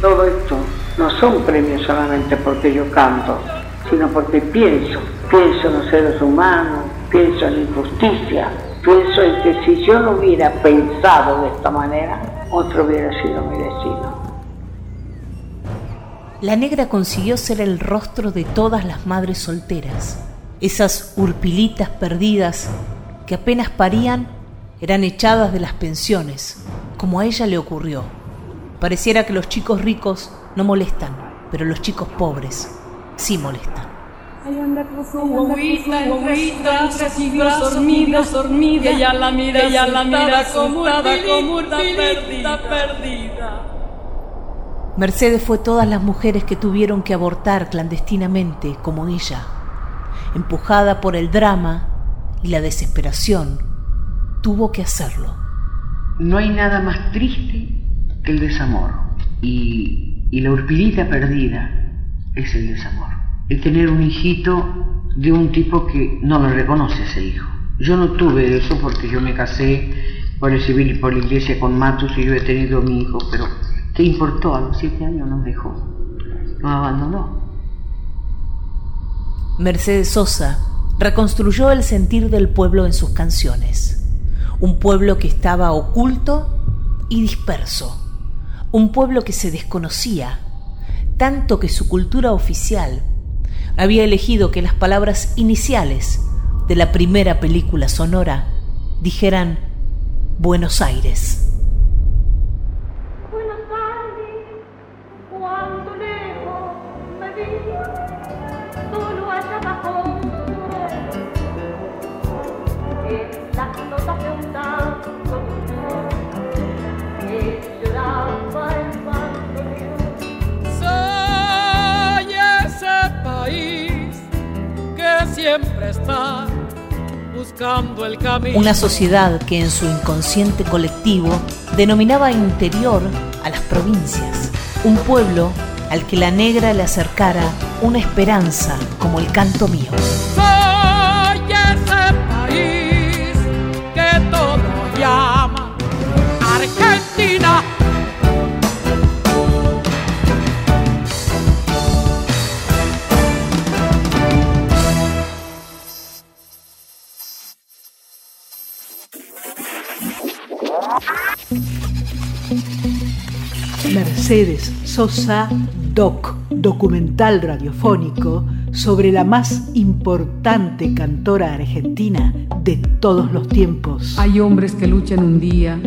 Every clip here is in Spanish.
Todo esto no son premios solamente porque yo canto, sino porque pienso, pienso en los seres humanos, pienso en la injusticia, pienso en que si yo no hubiera pensado de esta manera, otro hubiera sido mi destino. La negra consiguió ser el rostro de todas las madres solteras, esas urpilitas perdidas que apenas parían eran echadas de las pensiones, como a ella le ocurrió. Pareciera que los chicos ricos no molestan, pero los chicos pobres sí molestan. ella la mira, ella la mira como perdida, perdida. Mercedes fue todas las mujeres que tuvieron que abortar clandestinamente como ella, empujada por el drama y la desesperación, tuvo que hacerlo. No hay nada más triste el desamor y, la urpilita perdida es el desamor. El tener un hijito de un tipo que no lo reconoce ese hijo. Yo no tuve eso porque yo me casé por el civil y por la iglesia con Matus y yo he tenido mi hijo, pero ¿qué importó? A los siete años nos dejó, nos abandonó. Mercedes Sosa reconstruyó el sentir del pueblo en sus canciones. Un pueblo que estaba oculto y disperso. Un pueblo que se desconocía, tanto que su cultura oficial había elegido que las palabras iniciales de la primera película sonora dijeran Buenos Aires. siempre Una sociedad que en su inconsciente colectivo denominaba interior a las provincias. Un pueblo al que la negra le acercara una esperanza como el canto mío. Mercedes Sosa Doc, documental radiofónico sobre la más importante cantora argentina de todos los tiempos. Hay hombres que luchan un día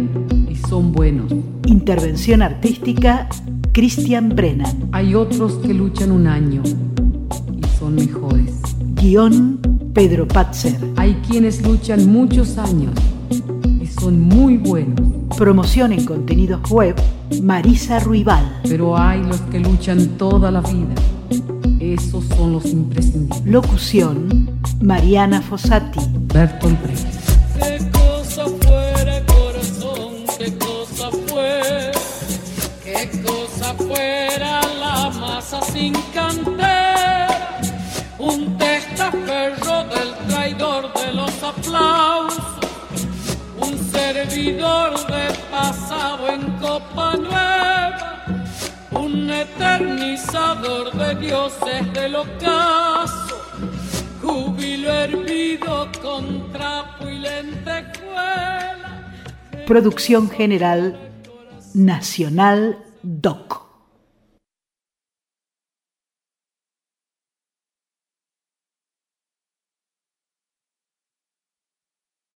y son buenos. Intervención artística Christian Brennan. Hay otros que luchan un año y son mejores. Guión Pedro Patzer. Hay quienes luchan muchos años y son muy buenos. Promoción en contenidos web Marisa Ruibal. Pero hay los que luchan toda la vida. Esos son los imprescindibles. Locución Mariana Fossati. Bertolt Brecht. Qué cosa fuera corazón, qué cosa fue, qué cosa fuera la masa sin cantera, un testaferro del de pasado en copa nueva, un eternizador de dioses del ocaso, júbilo hervido con trapo y lentejuela. Producción General Nacional DOC.